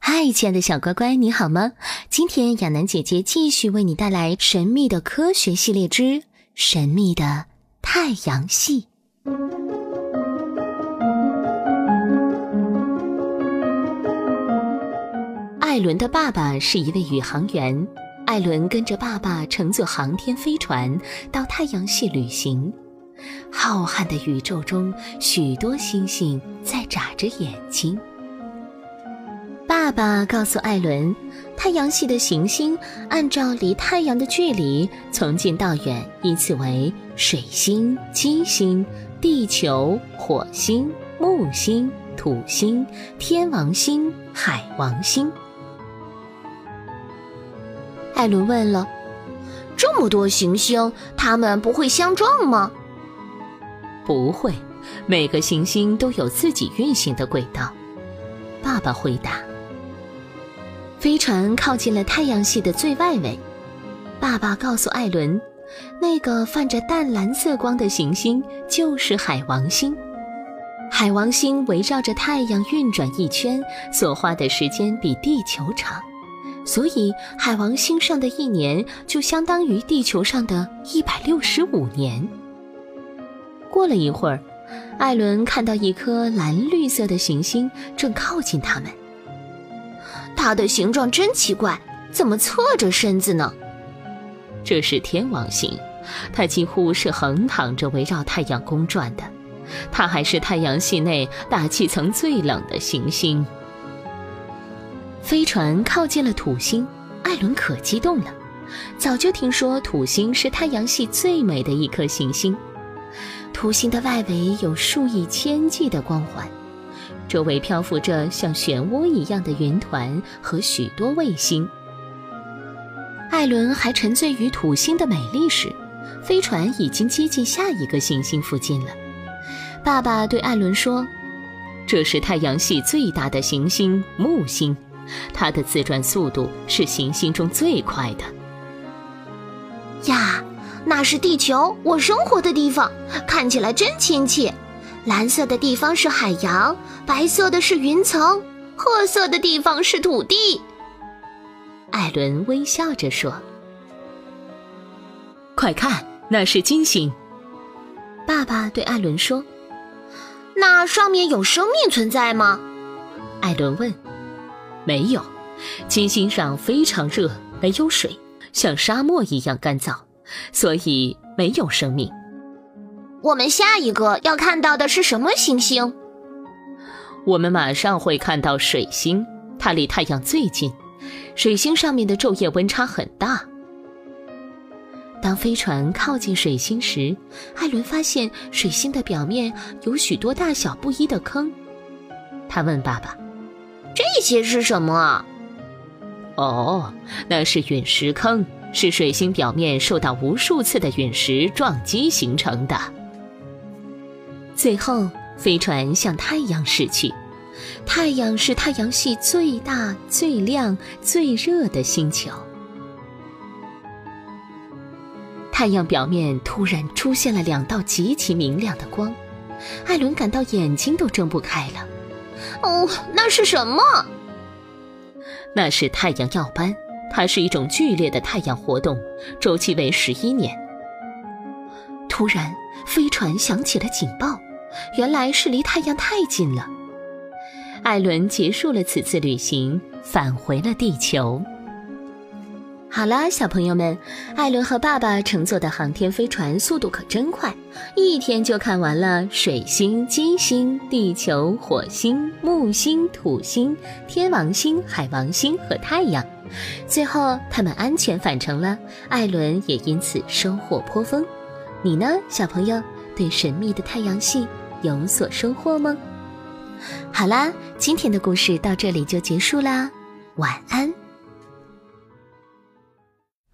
嗨，亲爱的小乖乖，你好吗？今天亚楠姐姐继续为你带来神秘的科学系列之《神秘的太阳系》。艾伦的爸爸是一位宇航员，艾伦跟着爸爸乘坐航天飞船到太阳系旅行。浩瀚的宇宙中，许多星星在眨着眼睛。爸爸告诉艾伦，太阳系的行星按照离太阳的距离，从近到远依次为水星、金星、地球、火星、木星、土星、天王星、海王星。艾伦问了：“这么多行星，它们不会相撞吗？”“不会，每个行星都有自己运行的轨道。”爸爸回答。飞船靠近了太阳系的最外围，爸爸告诉艾伦，那个泛着淡蓝色光的行星就是海王星。海王星围绕着太阳运转一圈，所花的时间比地球长，所以海王星上的一年就相当于地球上的一百六十五年。过了一会儿，艾伦看到一颗蓝绿色的行星正靠近他们。它的形状真奇怪，怎么侧着身子呢？这是天王星，它几乎是横躺着围绕太阳公转的。它还是太阳系内大气层最冷的行星。飞船靠近了土星，艾伦可激动了。早就听说土星是太阳系最美的一颗行星。土星的外围有数以千计的光环。周围漂浮着像漩涡一样的云团和许多卫星。艾伦还沉醉于土星的美丽时，飞船已经接近下一个行星附近了。爸爸对艾伦说：“这是太阳系最大的行星木星，它的自转速度是行星中最快的。”呀，那是地球，我生活的地方，看起来真亲切。蓝色的地方是海洋，白色的是云层，褐色的地方是土地。艾伦微笑着说：“快看，那是金星。”爸爸对艾伦说：“那上面有生命存在吗？”艾伦问。“没有，金星上非常热，没有水，像沙漠一样干燥，所以没有生命。”我们下一个要看到的是什么行星？我们马上会看到水星，它离太阳最近。水星上面的昼夜温差很大。当飞船靠近水星时，艾伦发现水星的表面有许多大小不一的坑。他问爸爸：“这些是什么？”“哦，那是陨石坑，是水星表面受到无数次的陨石撞击形成的。”最后，飞船向太阳驶去。太阳是太阳系最大、最亮、最热的星球。太阳表面突然出现了两道极其明亮的光，艾伦感到眼睛都睁不开了。哦，那是什么？那是太阳耀斑，它是一种剧烈的太阳活动，周期为十一年。突然，飞船响起了警报，原来是离太阳太近了。艾伦结束了此次旅行，返回了地球。好啦，小朋友们，艾伦和爸爸乘坐的航天飞船速度可真快，一天就看完了水星、金星、地球、火星、木星、土星、天王星、海王星和太阳。最后，他们安全返程了，艾伦也因此收获颇丰。你呢，小朋友？对神秘的太阳系有所收获吗？好啦今天的故事到这里就结束啦晚安。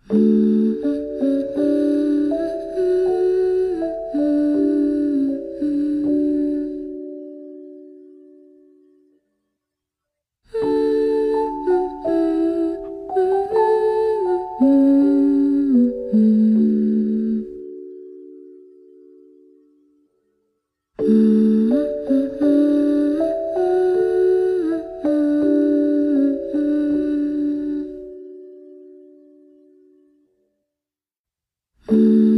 嗯 Mm.